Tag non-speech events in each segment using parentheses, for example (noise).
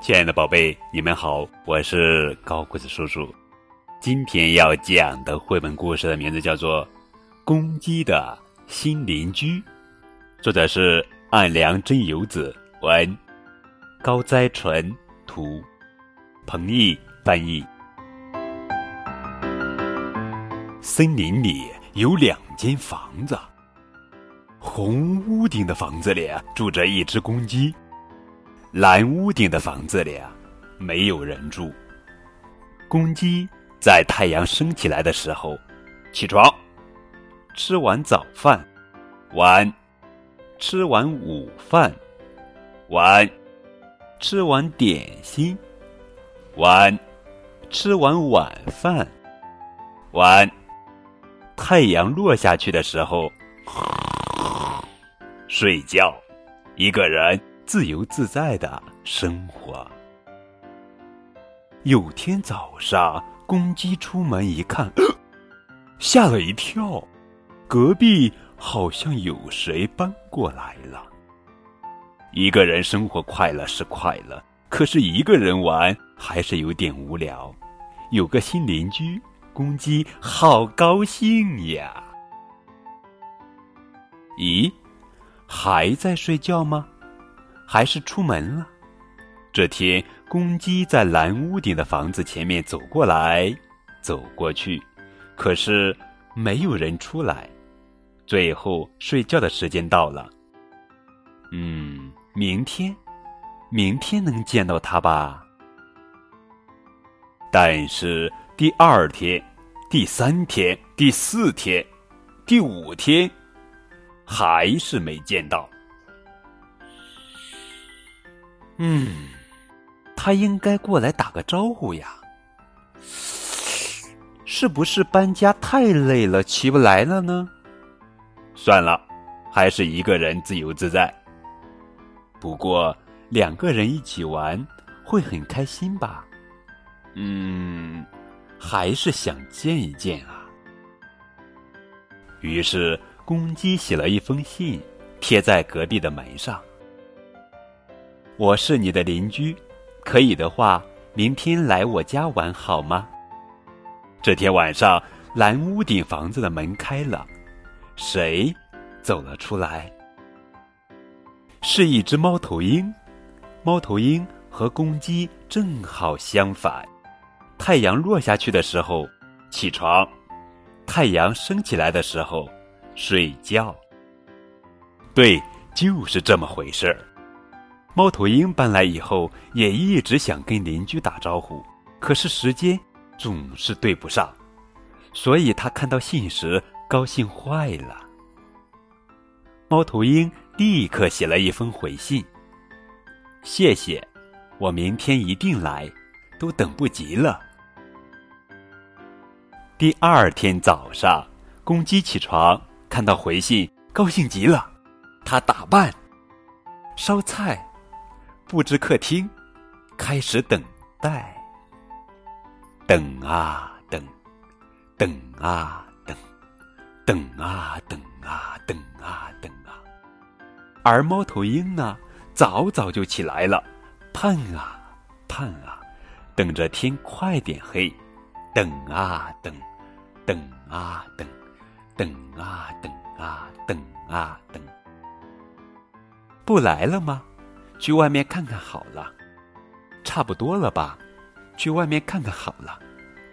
亲爱的宝贝，你们好，我是高个子叔叔。今天要讲的绘本故事的名字叫做《公鸡的新邻居》，作者是岸良真由子，文高哉纯图，彭毅翻译。森林里有两间房子，红屋顶的房子里住着一只公鸡。蓝屋顶的房子里啊，没有人住。公鸡在太阳升起来的时候起床，吃完早饭，晚吃完午饭，晚吃完点心，晚吃完晚饭，晚太阳落下去的时候 (laughs) 睡觉，一个人。自由自在的生活。有天早上，公鸡出门一看，(coughs) 吓了一跳，隔壁好像有谁搬过来了。一个人生活快乐是快乐，可是一个人玩还是有点无聊。有个新邻居，公鸡好高兴呀！咦，还在睡觉吗？还是出门了。这天，公鸡在蓝屋顶的房子前面走过来，走过去，可是没有人出来。最后，睡觉的时间到了。嗯，明天，明天能见到他吧？但是第二天、第三天、第四天、第五天，还是没见到。嗯，他应该过来打个招呼呀。是不是搬家太累了，起不来了呢？算了，还是一个人自由自在。不过两个人一起玩会很开心吧？嗯，还是想见一见啊。于是公鸡写了一封信，贴在隔壁的门上。我是你的邻居，可以的话，明天来我家玩好吗？这天晚上，蓝屋顶房子的门开了，谁走了出来？是一只猫头鹰。猫头鹰和公鸡正好相反，太阳落下去的时候起床，太阳升起来的时候睡觉。对，就是这么回事儿。猫头鹰搬来以后，也一直想跟邻居打招呼，可是时间总是对不上，所以他看到信时高兴坏了。猫头鹰立刻写了一封回信：“谢谢，我明天一定来，都等不及了。”第二天早上，公鸡起床看到回信，高兴极了，他打扮、烧菜。布置客厅，开始等待。等啊等，等啊等，等啊等啊等啊等啊。而猫头鹰呢，早早就起来了，盼啊盼啊，等着天快点黑。等啊等，等啊等，等啊等啊等啊等，不来了吗？去外面看看好了，差不多了吧？去外面看看好了。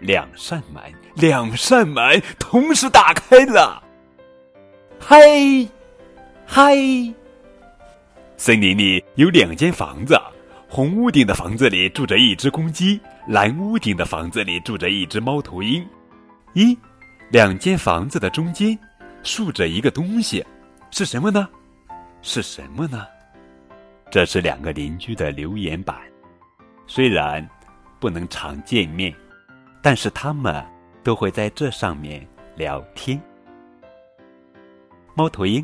两扇门，两扇门同时打开了。嗨，嗨！森林里有两间房子，红屋顶的房子里住着一只公鸡，蓝屋顶的房子里住着一只猫头鹰。一，两间房子的中间竖着一个东西，是什么呢？是什么呢？这是两个邻居的留言板，虽然不能常见面，但是他们都会在这上面聊天。猫头鹰，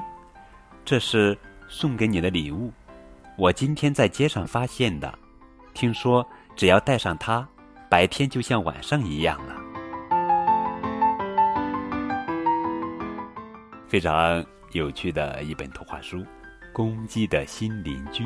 这是送给你的礼物，我今天在街上发现的，听说只要带上它，白天就像晚上一样了。非常有趣的一本图画书。公鸡的新邻居。